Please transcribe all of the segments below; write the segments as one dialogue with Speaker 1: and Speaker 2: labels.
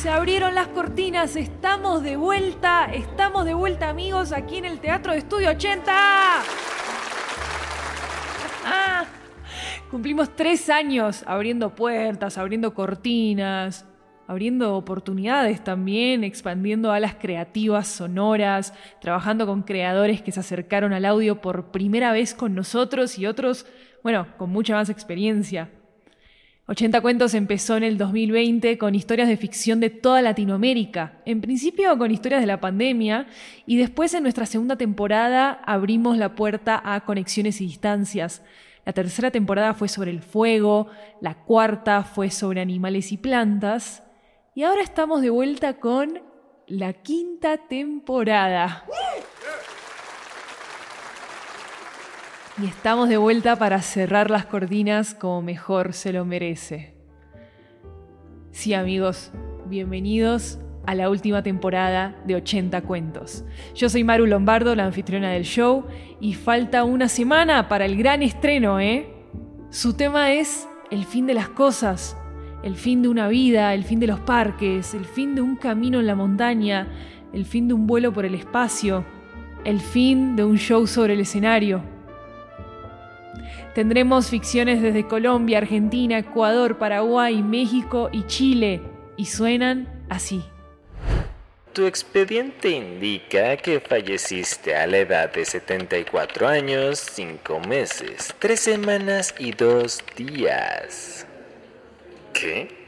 Speaker 1: se abrieron las cortinas, estamos de vuelta, estamos de vuelta amigos aquí en el Teatro de Estudio 80. Ah, cumplimos tres años abriendo puertas, abriendo cortinas, abriendo oportunidades también, expandiendo alas creativas, sonoras, trabajando con creadores que se acercaron al audio por primera vez con nosotros y otros, bueno, con mucha más experiencia. 80 Cuentos empezó en el 2020 con historias de ficción de toda Latinoamérica, en principio con historias de la pandemia y después en nuestra segunda temporada abrimos la puerta a conexiones y distancias. La tercera temporada fue sobre el fuego, la cuarta fue sobre animales y plantas y ahora estamos de vuelta con la quinta temporada. Y estamos de vuelta para cerrar las cortinas como mejor se lo merece. Sí amigos, bienvenidos a la última temporada de 80 cuentos. Yo soy Maru Lombardo, la anfitriona del show, y falta una semana para el gran estreno, ¿eh? Su tema es el fin de las cosas, el fin de una vida, el fin de los parques, el fin de un camino en la montaña, el fin de un vuelo por el espacio, el fin de un show sobre el escenario. Tendremos ficciones desde Colombia, Argentina, Ecuador, Paraguay, México y Chile. Y suenan así.
Speaker 2: Tu expediente indica que falleciste a la edad de 74 años, 5 meses, 3 semanas y 2 días.
Speaker 3: ¿Qué?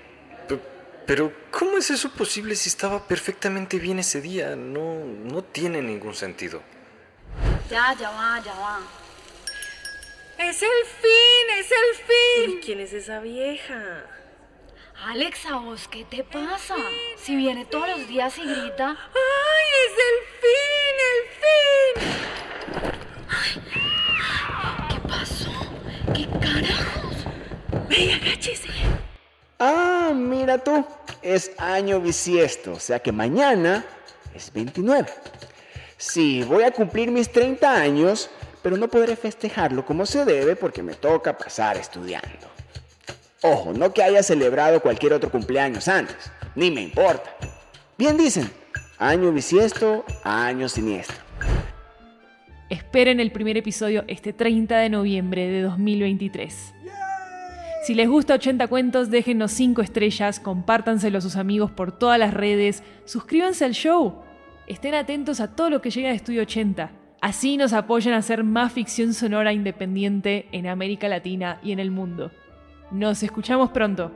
Speaker 3: Pero, ¿cómo es eso posible si estaba perfectamente bien ese día? No, no tiene ningún sentido.
Speaker 4: Ya, ya va, ya va.
Speaker 5: ¡Es el fin! ¡Es el fin!
Speaker 6: ¿Quién es esa vieja?
Speaker 4: Alexa, vos, ¿qué te pasa? Si viene todos los días y grita.
Speaker 5: ¡Ay, es el fin! ¡El fin!
Speaker 4: ¿Qué pasó? ¿Qué carajos?
Speaker 5: ¡Ven, agáchese!
Speaker 7: Ah, mira tú, es año bisiesto, o sea que mañana es 29. Sí, voy a cumplir mis 30 años, pero no podré festejarlo como se debe porque me toca pasar estudiando. Ojo, no que haya celebrado cualquier otro cumpleaños antes, ni me importa. Bien dicen, año bisiesto, año siniestro.
Speaker 1: Esperen el primer episodio este 30 de noviembre de 2023. Si les gusta 80 cuentos, déjenos 5 estrellas, compártanselo a sus amigos por todas las redes, suscríbanse al show, estén atentos a todo lo que llega de Estudio 80. Así nos apoyan a hacer más ficción sonora independiente en América Latina y en el mundo. Nos escuchamos pronto.